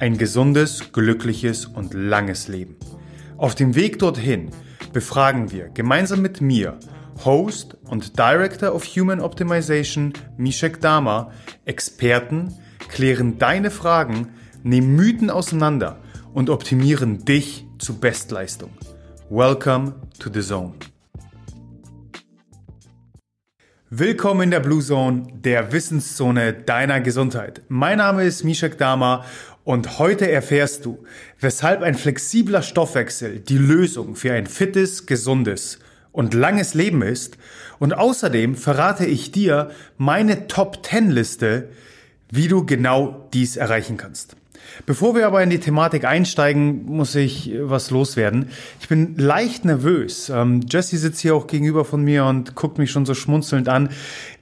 Ein gesundes, glückliches und langes Leben. Auf dem Weg dorthin befragen wir gemeinsam mit mir, Host und Director of Human Optimization Mishek Dama, Experten, klären deine Fragen, nehmen Mythen auseinander und optimieren dich zu Bestleistung. Welcome to the Zone. Willkommen in der Blue Zone, der Wissenszone deiner Gesundheit. Mein Name ist Mishak Dama und heute erfährst du, weshalb ein flexibler Stoffwechsel die Lösung für ein fittes, gesundes und langes Leben ist. Und außerdem verrate ich dir meine Top 10 Liste, wie du genau dies erreichen kannst. Bevor wir aber in die Thematik einsteigen, muss ich was loswerden. Ich bin leicht nervös. Ähm, Jesse sitzt hier auch gegenüber von mir und guckt mich schon so schmunzelnd an.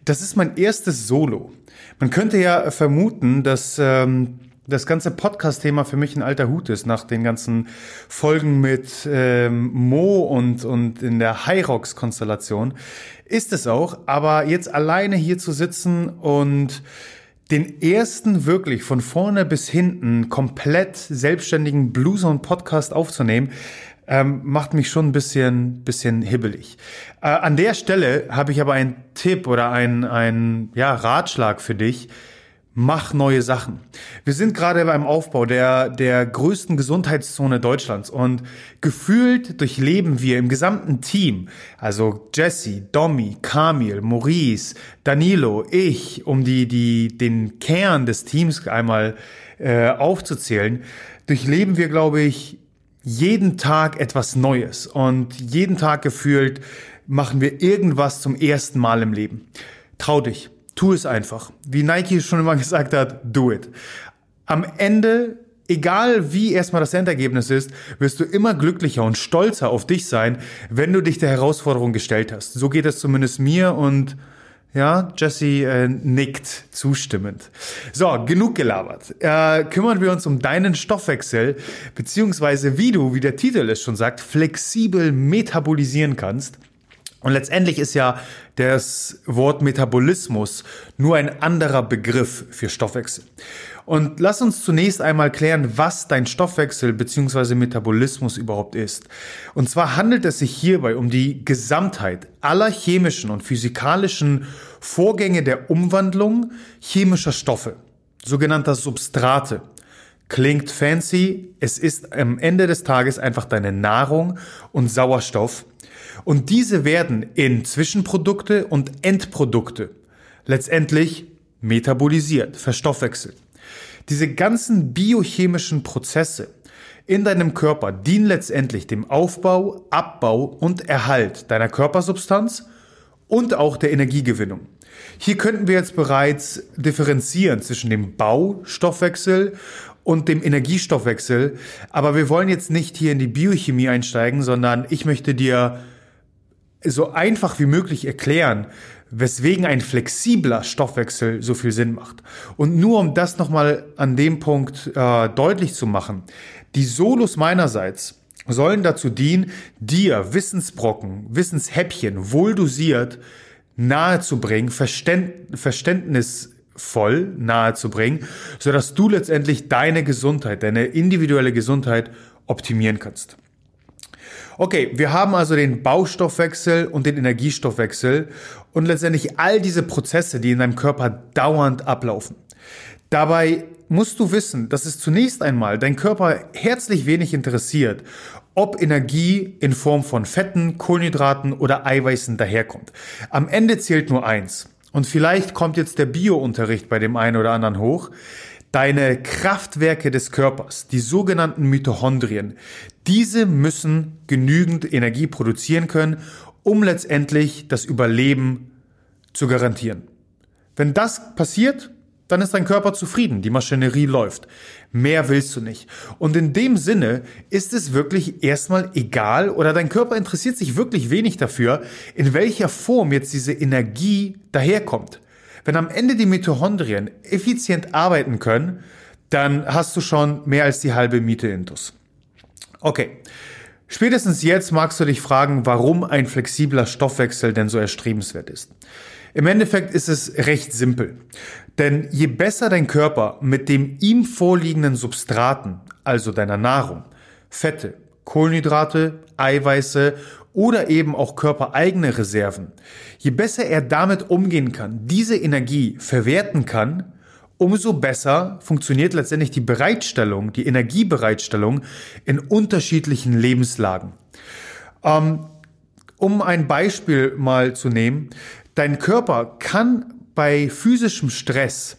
Das ist mein erstes Solo. Man könnte ja vermuten, dass ähm, das ganze Podcast-Thema für mich ein alter Hut ist, nach den ganzen Folgen mit ähm, Mo und, und in der Hyrox-Konstellation. Ist es auch, aber jetzt alleine hier zu sitzen und den ersten wirklich von vorne bis hinten komplett selbstständigen Blues Podcast aufzunehmen, ähm, macht mich schon ein bisschen, bisschen hibbelig. Äh, an der Stelle habe ich aber einen Tipp oder einen, einen ja, Ratschlag für dich Mach neue Sachen. Wir sind gerade beim Aufbau der, der größten Gesundheitszone Deutschlands und gefühlt durchleben wir im gesamten Team, also Jesse, Domi, Kamil, Maurice, Danilo, ich, um die, die, den Kern des Teams einmal äh, aufzuzählen, durchleben wir, glaube ich, jeden Tag etwas Neues und jeden Tag gefühlt machen wir irgendwas zum ersten Mal im Leben. Trau dich Tu es einfach. Wie Nike schon immer gesagt hat, do it. Am Ende, egal wie erstmal das Endergebnis ist, wirst du immer glücklicher und stolzer auf dich sein, wenn du dich der Herausforderung gestellt hast. So geht es zumindest mir und ja, Jesse äh, nickt zustimmend. So, genug gelabert. Äh, kümmern wir uns um deinen Stoffwechsel, beziehungsweise wie du, wie der Titel es schon sagt, flexibel metabolisieren kannst. Und letztendlich ist ja das Wort Metabolismus nur ein anderer Begriff für Stoffwechsel. Und lass uns zunächst einmal klären, was dein Stoffwechsel bzw. Metabolismus überhaupt ist. Und zwar handelt es sich hierbei um die Gesamtheit aller chemischen und physikalischen Vorgänge der Umwandlung chemischer Stoffe, sogenannter Substrate. Klingt fancy, es ist am Ende des Tages einfach deine Nahrung und Sauerstoff, und diese werden in Zwischenprodukte und Endprodukte letztendlich metabolisiert, verstoffwechselt. Diese ganzen biochemischen Prozesse in deinem Körper dienen letztendlich dem Aufbau, Abbau und Erhalt deiner Körpersubstanz und auch der Energiegewinnung. Hier könnten wir jetzt bereits differenzieren zwischen dem Baustoffwechsel und dem Energiestoffwechsel, aber wir wollen jetzt nicht hier in die Biochemie einsteigen, sondern ich möchte dir so einfach wie möglich erklären, weswegen ein flexibler Stoffwechsel so viel Sinn macht. Und nur um das nochmal an dem Punkt äh, deutlich zu machen, die Solos meinerseits sollen dazu dienen, dir Wissensbrocken, Wissenshäppchen wohl dosiert nahezubringen, Verständ, verständnisvoll nahezubringen, sodass du letztendlich deine Gesundheit, deine individuelle Gesundheit optimieren kannst. Okay, wir haben also den Baustoffwechsel und den Energiestoffwechsel und letztendlich all diese Prozesse, die in deinem Körper dauernd ablaufen. Dabei musst du wissen, dass es zunächst einmal dein Körper herzlich wenig interessiert, ob Energie in Form von Fetten, Kohlenhydraten oder Eiweißen daherkommt. Am Ende zählt nur eins. Und vielleicht kommt jetzt der Bio-Unterricht bei dem einen oder anderen hoch. Deine Kraftwerke des Körpers, die sogenannten Mitochondrien, diese müssen genügend Energie produzieren können, um letztendlich das Überleben zu garantieren. Wenn das passiert, dann ist dein Körper zufrieden, die Maschinerie läuft. Mehr willst du nicht. Und in dem Sinne ist es wirklich erstmal egal oder dein Körper interessiert sich wirklich wenig dafür, in welcher Form jetzt diese Energie daherkommt. Wenn am Ende die Mitochondrien effizient arbeiten können, dann hast du schon mehr als die halbe Miete intus. Okay. Spätestens jetzt magst du dich fragen, warum ein flexibler Stoffwechsel denn so erstrebenswert ist. Im Endeffekt ist es recht simpel. Denn je besser dein Körper mit dem ihm vorliegenden Substraten, also deiner Nahrung, Fette, Kohlenhydrate, Eiweiße oder eben auch körpereigene Reserven, je besser er damit umgehen kann, diese Energie verwerten kann, umso besser funktioniert letztendlich die Bereitstellung, die Energiebereitstellung in unterschiedlichen Lebenslagen. Ähm, um ein Beispiel mal zu nehmen, dein Körper kann bei physischem Stress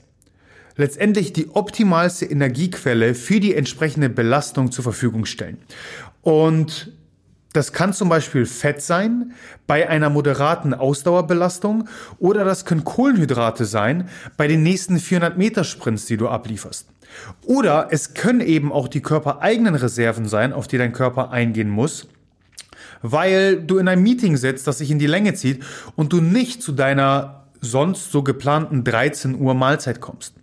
letztendlich die optimalste Energiequelle für die entsprechende Belastung zur Verfügung stellen. Und das kann zum Beispiel Fett sein bei einer moderaten Ausdauerbelastung oder das können Kohlenhydrate sein bei den nächsten 400 Meter Sprints, die du ablieferst. Oder es können eben auch die körpereigenen Reserven sein, auf die dein Körper eingehen muss, weil du in einem Meeting sitzt, das sich in die Länge zieht und du nicht zu deiner sonst so geplanten 13 Uhr Mahlzeit kommst.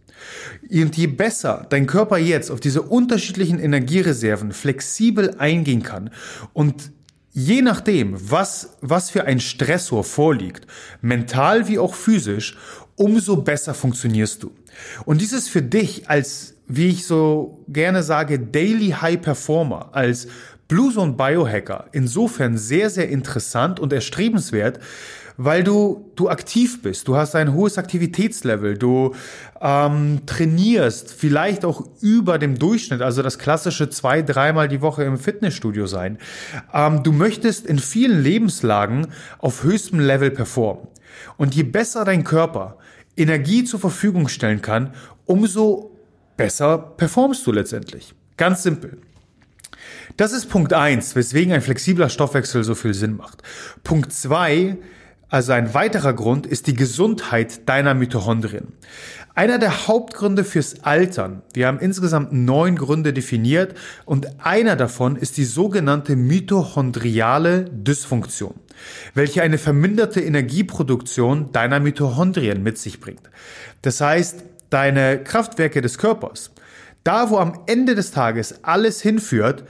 Und je besser dein Körper jetzt auf diese unterschiedlichen Energiereserven flexibel eingehen kann und je nachdem, was, was für ein Stressor vorliegt, mental wie auch physisch, umso besser funktionierst du. Und dieses für dich als, wie ich so gerne sage, Daily High Performer, als Blue Zone Biohacker insofern sehr, sehr interessant und erstrebenswert, weil du, du aktiv bist, du hast ein hohes Aktivitätslevel, du ähm, trainierst vielleicht auch über dem Durchschnitt, also das klassische zwei, dreimal die Woche im Fitnessstudio sein. Ähm, du möchtest in vielen Lebenslagen auf höchstem Level performen. Und je besser dein Körper Energie zur Verfügung stellen kann, umso besser performst du letztendlich. Ganz simpel. Das ist Punkt eins, weswegen ein flexibler Stoffwechsel so viel Sinn macht. Punkt zwei also ein weiterer Grund ist die Gesundheit deiner Mitochondrien. Einer der Hauptgründe fürs Altern, wir haben insgesamt neun Gründe definiert und einer davon ist die sogenannte mitochondriale Dysfunktion, welche eine verminderte Energieproduktion deiner Mitochondrien mit sich bringt. Das heißt, deine Kraftwerke des Körpers, da wo am Ende des Tages alles hinführt,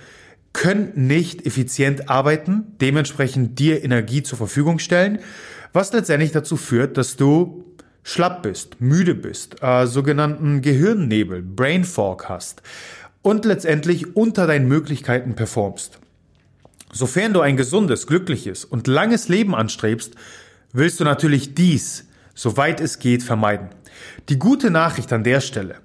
können nicht effizient arbeiten, dementsprechend dir Energie zur Verfügung stellen was letztendlich dazu führt, dass du schlapp bist, müde bist, äh, sogenannten Gehirnnebel, Brain Fog hast und letztendlich unter deinen Möglichkeiten performst. Sofern du ein gesundes, glückliches und langes Leben anstrebst, willst du natürlich dies, soweit es geht, vermeiden. Die gute Nachricht an der Stelle.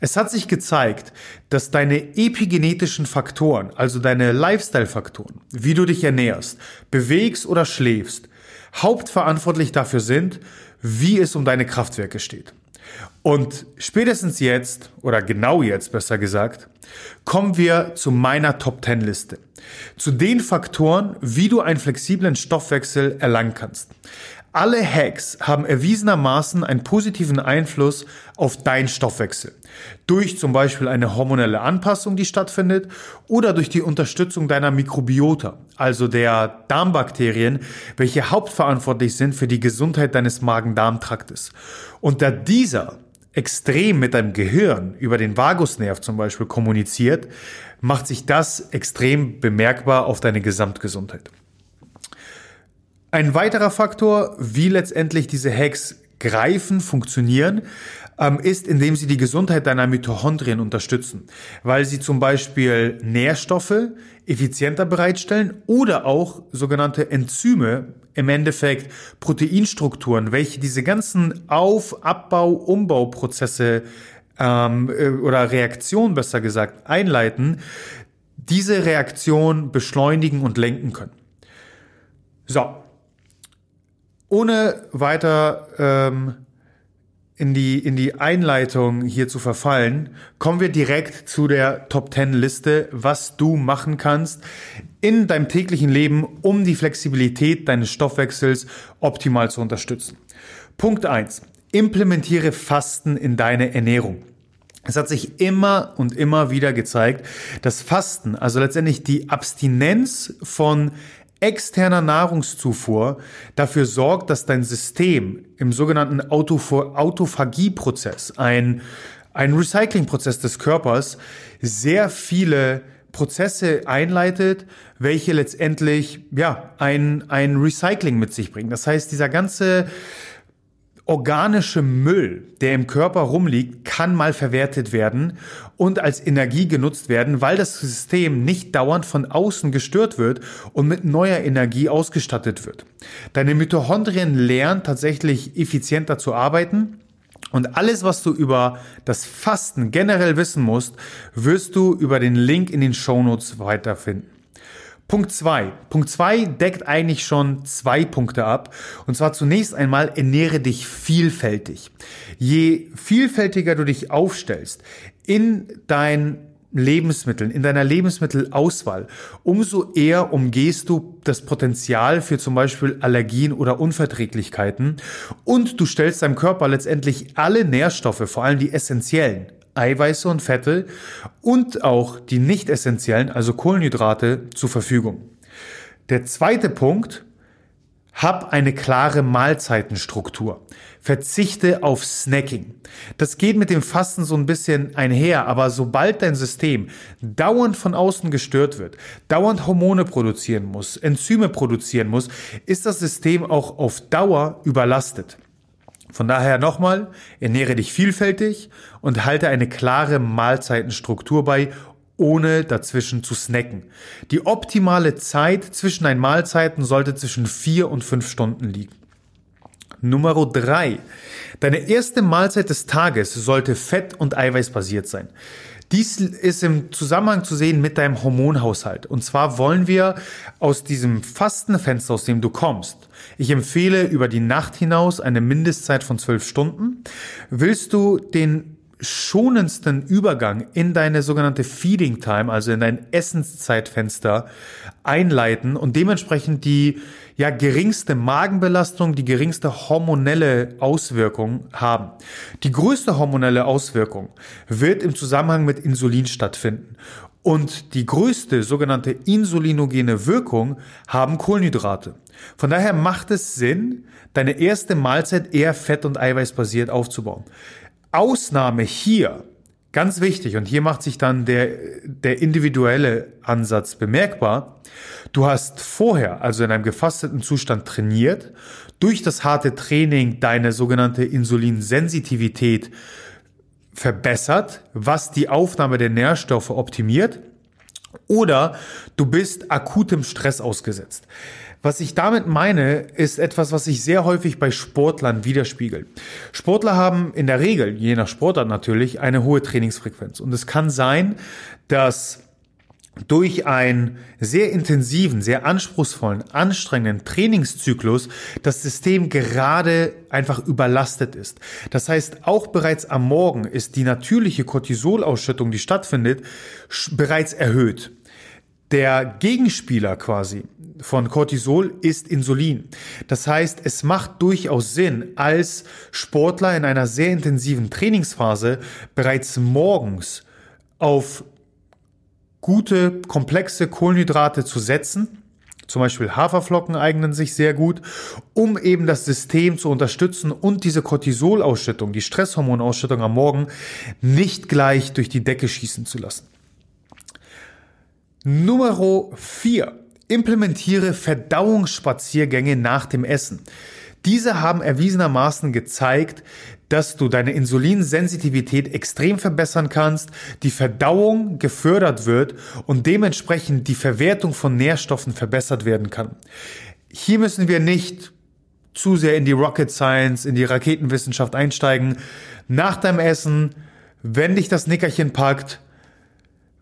Es hat sich gezeigt, dass deine epigenetischen Faktoren, also deine Lifestyle-Faktoren, wie du dich ernährst, bewegst oder schläfst, hauptverantwortlich dafür sind, wie es um deine Kraftwerke steht. Und spätestens jetzt, oder genau jetzt besser gesagt, kommen wir zu meiner Top 10 Liste. Zu den Faktoren, wie du einen flexiblen Stoffwechsel erlangen kannst. Alle Hacks haben erwiesenermaßen einen positiven Einfluss auf deinen Stoffwechsel. Durch zum Beispiel eine hormonelle Anpassung, die stattfindet, oder durch die Unterstützung deiner Mikrobiota, also der Darmbakterien, welche hauptverantwortlich sind für die Gesundheit deines Magen-Darm-Traktes. Und da dieser extrem mit deinem Gehirn über den Vagusnerv zum Beispiel kommuniziert, macht sich das extrem bemerkbar auf deine Gesamtgesundheit. Ein weiterer Faktor, wie letztendlich diese Hacks greifen, funktionieren, ähm, ist, indem sie die Gesundheit deiner Mitochondrien unterstützen, weil sie zum Beispiel Nährstoffe effizienter bereitstellen oder auch sogenannte Enzyme, im Endeffekt Proteinstrukturen, welche diese ganzen Auf-, Abbau-, Umbauprozesse ähm, äh, oder Reaktionen besser gesagt einleiten, diese Reaktion beschleunigen und lenken können. So, ohne weiter ähm, in, die, in die Einleitung hier zu verfallen, kommen wir direkt zu der Top 10 Liste, was du machen kannst in deinem täglichen Leben, um die Flexibilität deines Stoffwechsels optimal zu unterstützen. Punkt 1. implementiere Fasten in deine Ernährung. Es hat sich immer und immer wieder gezeigt, dass Fasten, also letztendlich die Abstinenz von externer Nahrungszufuhr dafür sorgt, dass dein System im sogenannten Autophagieprozess, ein, ein Recyclingprozess des Körpers, sehr viele Prozesse einleitet, welche letztendlich ja ein, ein Recycling mit sich bringen. Das heißt, dieser ganze organische Müll, der im Körper rumliegt, kann mal verwertet werden und als Energie genutzt werden, weil das System nicht dauernd von außen gestört wird und mit neuer Energie ausgestattet wird. Deine Mitochondrien lernen tatsächlich effizienter zu arbeiten. Und alles, was du über das Fasten generell wissen musst, wirst du über den Link in den Shownotes weiterfinden. Punkt zwei. Punkt zwei deckt eigentlich schon zwei Punkte ab. Und zwar zunächst einmal ernähre dich vielfältig. Je vielfältiger du dich aufstellst in dein Lebensmitteln, in deiner Lebensmittelauswahl, umso eher umgehst du das Potenzial für zum Beispiel Allergien oder Unverträglichkeiten und du stellst deinem Körper letztendlich alle Nährstoffe, vor allem die essentiellen, Eiweiße und Fette und auch die nicht essentiellen, also Kohlenhydrate, zur Verfügung. Der zweite Punkt, hab eine klare Mahlzeitenstruktur. Verzichte auf Snacking. Das geht mit dem Fasten so ein bisschen einher, aber sobald dein System dauernd von außen gestört wird, dauernd Hormone produzieren muss, Enzyme produzieren muss, ist das System auch auf Dauer überlastet. Von daher nochmal, ernähre dich vielfältig und halte eine klare Mahlzeitenstruktur bei, ohne dazwischen zu snacken. Die optimale Zeit zwischen deinen Mahlzeiten sollte zwischen vier und fünf Stunden liegen. Nummer drei: Deine erste Mahlzeit des Tages sollte fett- und eiweißbasiert sein. Dies ist im Zusammenhang zu sehen mit deinem Hormonhaushalt. Und zwar wollen wir aus diesem Fastenfenster, aus dem du kommst, ich empfehle über die Nacht hinaus eine Mindestzeit von zwölf Stunden. Willst du den schonendsten Übergang in deine sogenannte Feeding Time, also in dein Essenszeitfenster einleiten und dementsprechend die ja geringste Magenbelastung, die geringste hormonelle Auswirkung haben. Die größte hormonelle Auswirkung wird im Zusammenhang mit Insulin stattfinden. Und die größte sogenannte insulinogene Wirkung haben Kohlenhydrate. Von daher macht es Sinn, deine erste Mahlzeit eher fett- und eiweißbasiert aufzubauen. Ausnahme hier, ganz wichtig, und hier macht sich dann der, der individuelle Ansatz bemerkbar. Du hast vorher, also in einem gefasteten Zustand trainiert, durch das harte Training deine sogenannte Insulinsensitivität verbessert, was die Aufnahme der Nährstoffe optimiert, oder du bist akutem Stress ausgesetzt. Was ich damit meine, ist etwas, was sich sehr häufig bei Sportlern widerspiegelt. Sportler haben in der Regel, je nach Sportart natürlich, eine hohe Trainingsfrequenz. Und es kann sein, dass durch einen sehr intensiven, sehr anspruchsvollen, anstrengenden Trainingszyklus das System gerade einfach überlastet ist. Das heißt, auch bereits am Morgen ist die natürliche Cortisolausschüttung, die stattfindet, bereits erhöht. Der Gegenspieler quasi von Cortisol ist Insulin. Das heißt, es macht durchaus Sinn, als Sportler in einer sehr intensiven Trainingsphase bereits morgens auf gute, komplexe Kohlenhydrate zu setzen. Zum Beispiel Haferflocken eignen sich sehr gut, um eben das System zu unterstützen und diese Cortisolausschüttung, die Stresshormonausschüttung am Morgen nicht gleich durch die Decke schießen zu lassen. Nummer 4. Implementiere Verdauungsspaziergänge nach dem Essen. Diese haben erwiesenermaßen gezeigt, dass du deine Insulinsensitivität extrem verbessern kannst, die Verdauung gefördert wird und dementsprechend die Verwertung von Nährstoffen verbessert werden kann. Hier müssen wir nicht zu sehr in die Rocket Science, in die Raketenwissenschaft einsteigen. Nach deinem Essen, wenn dich das Nickerchen packt,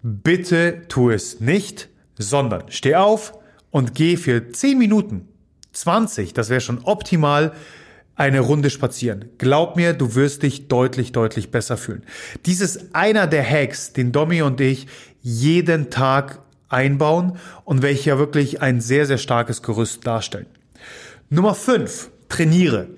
bitte tu es nicht, sondern steh auf und geh für 10 Minuten, 20, das wäre schon optimal, eine Runde spazieren. Glaub mir, du wirst dich deutlich, deutlich besser fühlen. Dies ist einer der Hacks, den Domi und ich jeden Tag einbauen und welche ja wirklich ein sehr, sehr starkes Gerüst darstellen. Nummer 5. Trainiere.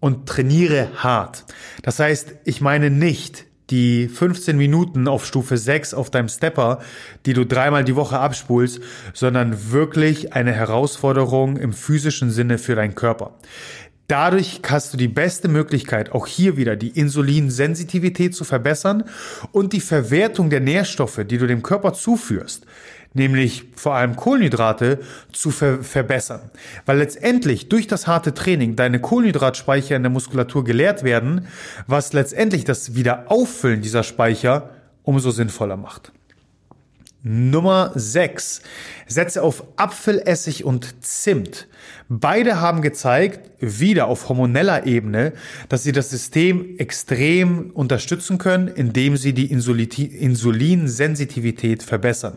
und trainiere hart. Das heißt, ich meine nicht die 15 Minuten auf Stufe 6 auf deinem Stepper, die du dreimal die Woche abspulst, sondern wirklich eine Herausforderung im physischen Sinne für deinen Körper. Dadurch hast du die beste Möglichkeit, auch hier wieder die Insulinsensitivität zu verbessern und die Verwertung der Nährstoffe, die du dem Körper zuführst, nämlich vor allem Kohlenhydrate, zu ver verbessern. Weil letztendlich durch das harte Training deine Kohlenhydratspeicher in der Muskulatur geleert werden, was letztendlich das Wiederauffüllen dieser Speicher umso sinnvoller macht. Nummer 6. Setze auf Apfelessig und Zimt. Beide haben gezeigt, wieder auf hormoneller Ebene, dass sie das System extrem unterstützen können, indem sie die Insulinsensitivität verbessern.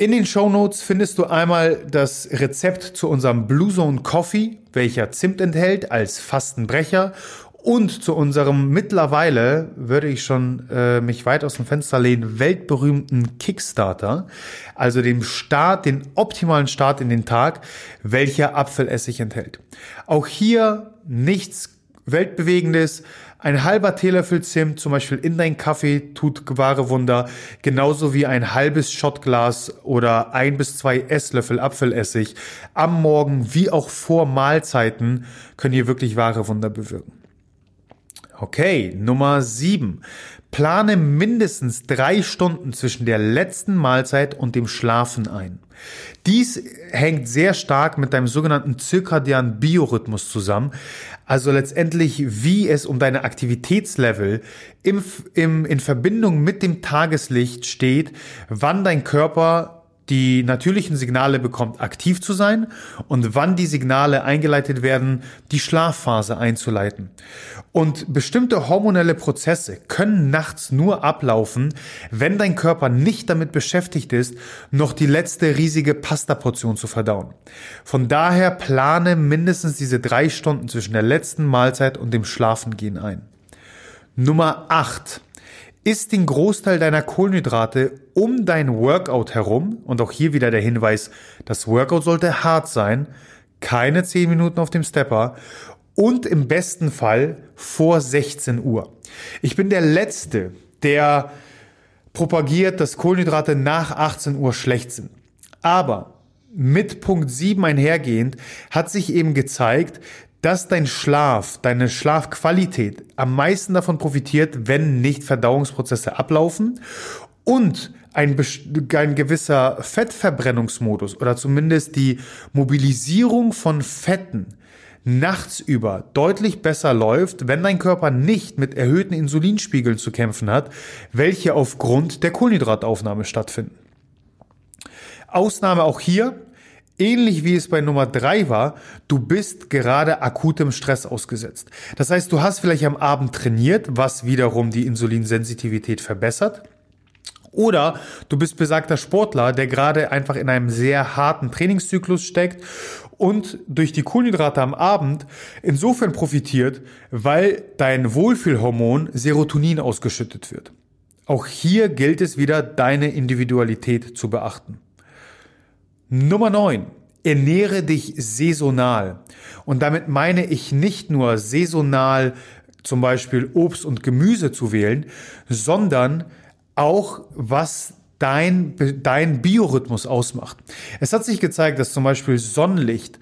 In den Show Notes findest du einmal das Rezept zu unserem Blue Zone Coffee, welcher Zimt enthält als Fastenbrecher. Und zu unserem mittlerweile, würde ich schon äh, mich weit aus dem Fenster lehnen, weltberühmten Kickstarter, also dem Start, den optimalen Start in den Tag, welcher Apfelessig enthält. Auch hier nichts Weltbewegendes, ein halber Teelöffel Zimt zum Beispiel in deinen Kaffee tut wahre Wunder, genauso wie ein halbes Shotglas oder ein bis zwei Esslöffel Apfelessig am Morgen wie auch vor Mahlzeiten können hier wirklich wahre Wunder bewirken. Okay, Nummer sieben. Plane mindestens drei Stunden zwischen der letzten Mahlzeit und dem Schlafen ein. Dies hängt sehr stark mit deinem sogenannten zirkadianen Biorhythmus zusammen. Also letztendlich, wie es um deine Aktivitätslevel im, im, in Verbindung mit dem Tageslicht steht, wann dein Körper die natürlichen Signale bekommt, aktiv zu sein und wann die Signale eingeleitet werden, die Schlafphase einzuleiten. Und bestimmte hormonelle Prozesse können nachts nur ablaufen, wenn dein Körper nicht damit beschäftigt ist, noch die letzte riesige Pastaportion zu verdauen. Von daher plane mindestens diese drei Stunden zwischen der letzten Mahlzeit und dem Schlafengehen ein. Nummer 8 isst den Großteil deiner Kohlenhydrate um dein Workout herum. Und auch hier wieder der Hinweis, das Workout sollte hart sein. Keine 10 Minuten auf dem Stepper. Und im besten Fall vor 16 Uhr. Ich bin der Letzte, der propagiert, dass Kohlenhydrate nach 18 Uhr schlecht sind. Aber mit Punkt 7 einhergehend hat sich eben gezeigt, dass dein Schlaf, deine Schlafqualität am meisten davon profitiert, wenn nicht Verdauungsprozesse ablaufen und ein, ein gewisser Fettverbrennungsmodus oder zumindest die Mobilisierung von Fetten nachts über deutlich besser läuft, wenn dein Körper nicht mit erhöhten Insulinspiegeln zu kämpfen hat, welche aufgrund der Kohlenhydrataufnahme stattfinden. Ausnahme auch hier, ähnlich wie es bei Nummer drei war, du bist gerade akutem Stress ausgesetzt. Das heißt, du hast vielleicht am Abend trainiert, was wiederum die Insulinsensitivität verbessert. Oder du bist besagter Sportler, der gerade einfach in einem sehr harten Trainingszyklus steckt und durch die Kohlenhydrate am Abend insofern profitiert, weil dein Wohlfühlhormon Serotonin ausgeschüttet wird. Auch hier gilt es wieder, deine Individualität zu beachten. Nummer 9. Ernähre dich saisonal. Und damit meine ich nicht nur saisonal zum Beispiel Obst und Gemüse zu wählen, sondern auch was dein, dein Biorhythmus ausmacht. Es hat sich gezeigt, dass zum Beispiel Sonnenlicht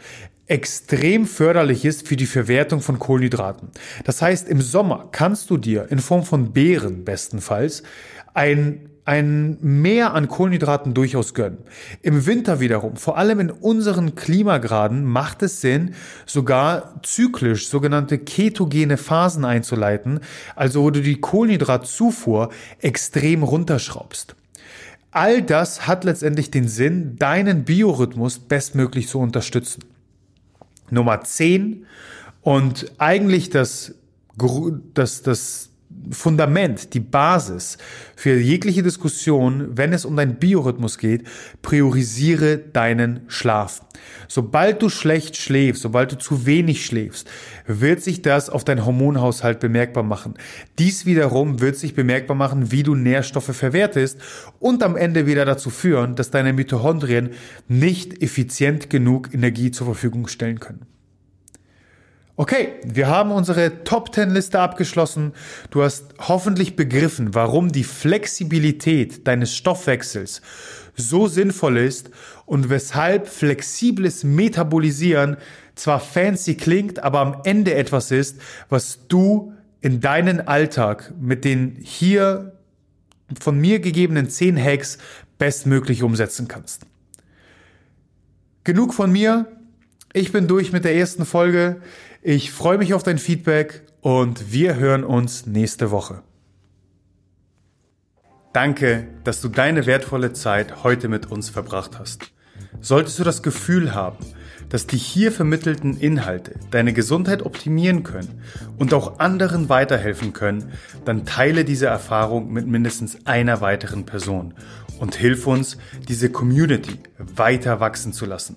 extrem förderlich ist für die Verwertung von Kohlenhydraten. Das heißt, im Sommer kannst du dir in Form von Beeren bestenfalls ein ein Mehr an Kohlenhydraten durchaus gönnen. Im Winter wiederum, vor allem in unseren Klimagraden, macht es Sinn, sogar zyklisch sogenannte ketogene Phasen einzuleiten, also wo du die Kohlenhydratzufuhr extrem runterschraubst. All das hat letztendlich den Sinn, deinen Biorhythmus bestmöglich zu unterstützen. Nummer 10 und eigentlich das, das, das Fundament, die Basis für jegliche Diskussion, wenn es um deinen Biorhythmus geht, priorisiere deinen Schlaf. Sobald du schlecht schläfst, sobald du zu wenig schläfst, wird sich das auf deinen Hormonhaushalt bemerkbar machen. Dies wiederum wird sich bemerkbar machen, wie du Nährstoffe verwertest und am Ende wieder dazu führen, dass deine Mitochondrien nicht effizient genug Energie zur Verfügung stellen können. Okay, wir haben unsere Top 10 Liste abgeschlossen. Du hast hoffentlich begriffen, warum die Flexibilität deines Stoffwechsels so sinnvoll ist und weshalb flexibles Metabolisieren zwar fancy klingt, aber am Ende etwas ist, was du in deinen Alltag mit den hier von mir gegebenen 10 Hacks bestmöglich umsetzen kannst. Genug von mir. Ich bin durch mit der ersten Folge. Ich freue mich auf dein Feedback und wir hören uns nächste Woche. Danke, dass du deine wertvolle Zeit heute mit uns verbracht hast. Solltest du das Gefühl haben, dass die hier vermittelten Inhalte deine Gesundheit optimieren können und auch anderen weiterhelfen können, dann teile diese Erfahrung mit mindestens einer weiteren Person und hilf uns, diese Community weiter wachsen zu lassen.